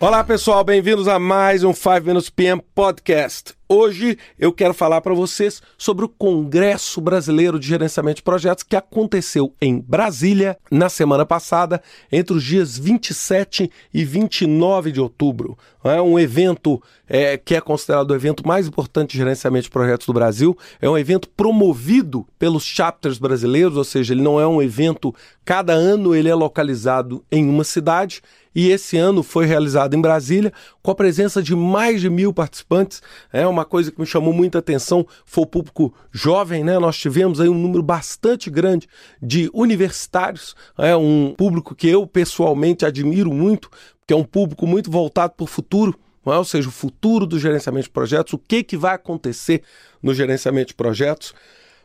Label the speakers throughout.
Speaker 1: Olá pessoal, bem-vindos a mais um 5 Minutes PM Podcast. Hoje eu quero falar para vocês sobre o Congresso Brasileiro de Gerenciamento de Projetos que aconteceu em Brasília na semana passada, entre os dias 27 e 29 de outubro. É um evento é, que é considerado o evento mais importante de gerenciamento de projetos do Brasil. É um evento promovido pelos chapters brasileiros, ou seja, ele não é um evento, cada ano ele é localizado em uma cidade e esse ano foi realizado em Brasília com a presença de mais de mil participantes. É uma coisa que me chamou muita atenção foi o público jovem, né? Nós tivemos aí um número bastante grande de universitários, é um público que eu pessoalmente admiro muito, que é um público muito voltado para o futuro. É? Ou seja, o futuro do gerenciamento de projetos, o que, que vai acontecer no gerenciamento de projetos.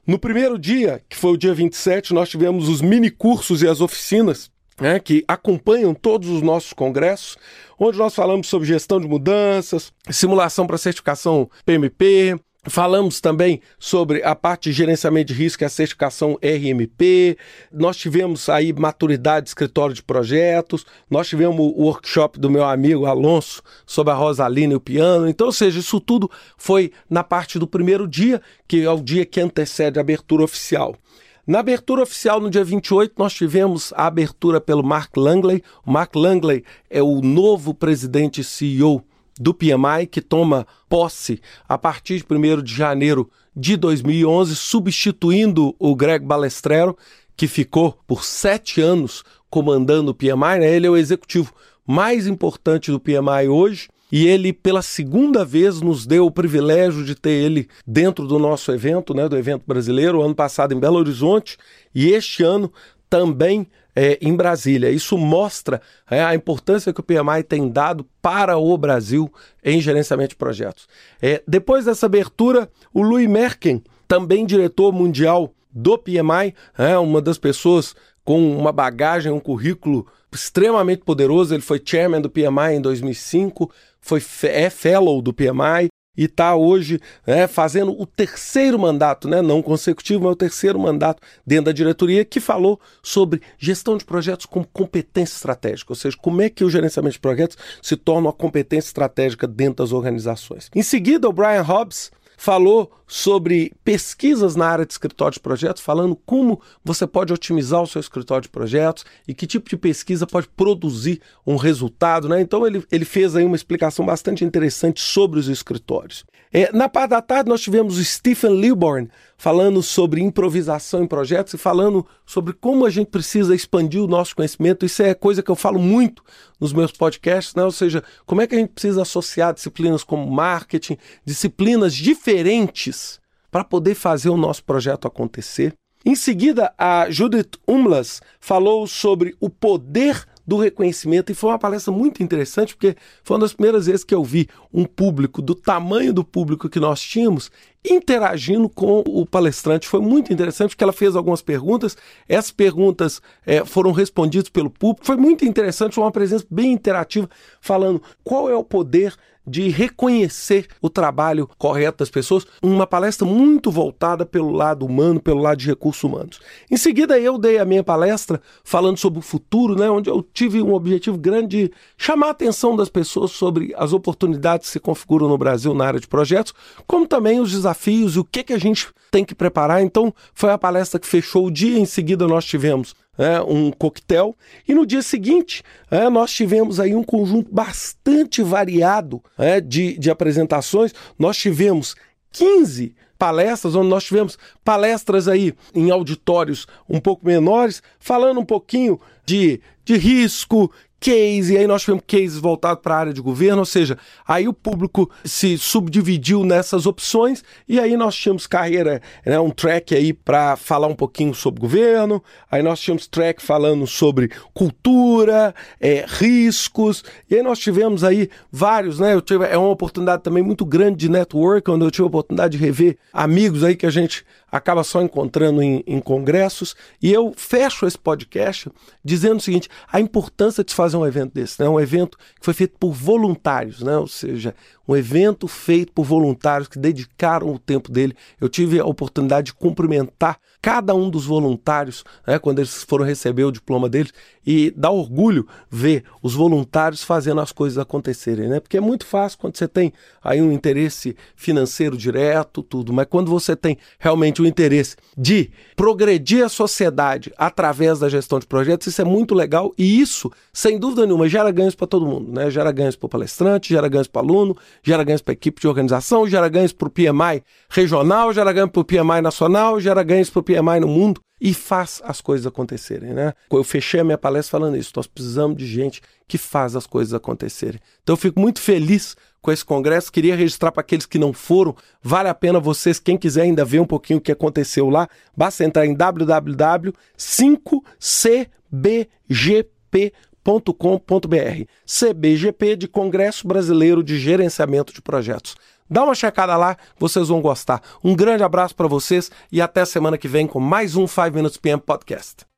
Speaker 1: No primeiro dia, que foi o dia 27, nós tivemos os mini cursos e as oficinas né, que acompanham todos os nossos congressos, onde nós falamos sobre gestão de mudanças, simulação para certificação PMP, Falamos também sobre a parte de gerenciamento de risco e a certificação RMP. Nós tivemos aí maturidade de escritório de projetos. Nós tivemos o workshop do meu amigo Alonso sobre a Rosalina e o piano. Então, ou seja, isso tudo foi na parte do primeiro dia, que é o dia que antecede a abertura oficial. Na abertura oficial, no dia 28, nós tivemos a abertura pelo Mark Langley. O Mark Langley é o novo presidente CEO do PMI, que toma posse a partir de 1 de janeiro de 2011, substituindo o Greg Balestrero, que ficou por sete anos comandando o PMI. Né? Ele é o executivo mais importante do PMI hoje e ele, pela segunda vez, nos deu o privilégio de ter ele dentro do nosso evento, né, do evento brasileiro, ano passado em Belo Horizonte e este ano também é, em Brasília. Isso mostra é, a importância que o PMI tem dado para o Brasil em gerenciamento de projetos. É, depois dessa abertura, o Louis Merken, também diretor mundial do PMI, é uma das pessoas com uma bagagem, um currículo extremamente poderoso. Ele foi chairman do PMI em 2005, foi é fellow do PMI e está hoje né, fazendo o terceiro mandato, né, não consecutivo, mas o terceiro mandato dentro da diretoria, que falou sobre gestão de projetos como competência estratégica, ou seja, como é que o gerenciamento de projetos se torna uma competência estratégica dentro das organizações. Em seguida, o Brian Hobbs falou sobre pesquisas na área de escritório de projetos, falando como você pode otimizar o seu escritório de projetos e que tipo de pesquisa pode produzir um resultado. Né? Então ele, ele fez aí uma explicação bastante interessante sobre os escritórios. É, na parte da tarde nós tivemos o Stephen Lilborn falando sobre improvisação em projetos e falando sobre como a gente precisa expandir o nosso conhecimento. Isso é coisa que eu falo muito nos meus podcasts, né? ou seja, como é que a gente precisa associar disciplinas como marketing, disciplinas diferentes para poder fazer o nosso projeto acontecer. Em seguida, a Judith Umlas falou sobre o poder do reconhecimento e foi uma palestra muito interessante porque foi uma das primeiras vezes que eu vi um público do tamanho do público que nós tínhamos interagindo com o palestrante. Foi muito interessante porque ela fez algumas perguntas, essas perguntas é, foram respondidas pelo público. Foi muito interessante, foi uma presença bem interativa, falando qual é o poder de reconhecer o trabalho correto das pessoas, uma palestra muito voltada pelo lado humano, pelo lado de recursos humanos. Em seguida, eu dei a minha palestra falando sobre o futuro, né, onde eu tive um objetivo grande de chamar a atenção das pessoas sobre as oportunidades que se configuram no Brasil na área de projetos, como também os desafios e o que, que a gente tem que preparar. Então, foi a palestra que fechou o dia. Em seguida, nós tivemos é, um coquetel. E no dia seguinte, é, nós tivemos aí um conjunto bastante variado é, de, de apresentações. Nós tivemos 15 palestras, onde nós tivemos palestras aí em auditórios um pouco menores, falando um pouquinho de, de risco, case, e aí nós tivemos cases voltados para a área de governo, ou seja, aí o público se subdividiu nessas opções e aí nós tínhamos carreira, né, um track aí para falar um pouquinho sobre governo, aí nós tínhamos track falando sobre cultura, é, riscos, e aí nós tivemos aí vários, né, eu tive, é uma oportunidade também muito grande de network, onde eu tive a oportunidade de rever amigos aí que a gente acaba só encontrando em, em congressos, e eu fecho esse podcast dizendo o seguinte, a importância de fazer fazer um evento desse, né? Um evento que foi feito por voluntários, né? Ou seja, um evento feito por voluntários que dedicaram o tempo dele. Eu tive a oportunidade de cumprimentar cada um dos voluntários, né, quando eles foram receber o diploma deles, e dá orgulho ver os voluntários fazendo as coisas acontecerem, né? Porque é muito fácil quando você tem aí um interesse financeiro direto, tudo, mas quando você tem realmente o interesse de progredir a sociedade através da gestão de projetos, isso é muito legal e isso, sem dúvida nenhuma, gera ganhos para todo mundo, né? Gera ganhos para o palestrante, gera ganhos para o aluno, gera ganhos para a equipe de organização, gera ganhos para o PMI regional, gera ganhos para o PMI nacional, gera ganhos para o PMI no mundo e faz as coisas acontecerem, né? Eu fechei a minha palestra falando isso. Nós precisamos de gente que faz as coisas acontecerem. Então eu fico muito feliz com esse congresso. Queria registrar para aqueles que não foram. Vale a pena vocês, quem quiser ainda ver um pouquinho o que aconteceu lá, basta entrar em www.5cbgp.com.br. CBGP de Congresso Brasileiro de Gerenciamento de Projetos. Dá uma checada lá, vocês vão gostar. Um grande abraço para vocês e até semana que vem com mais um 5 Minutes PM Podcast.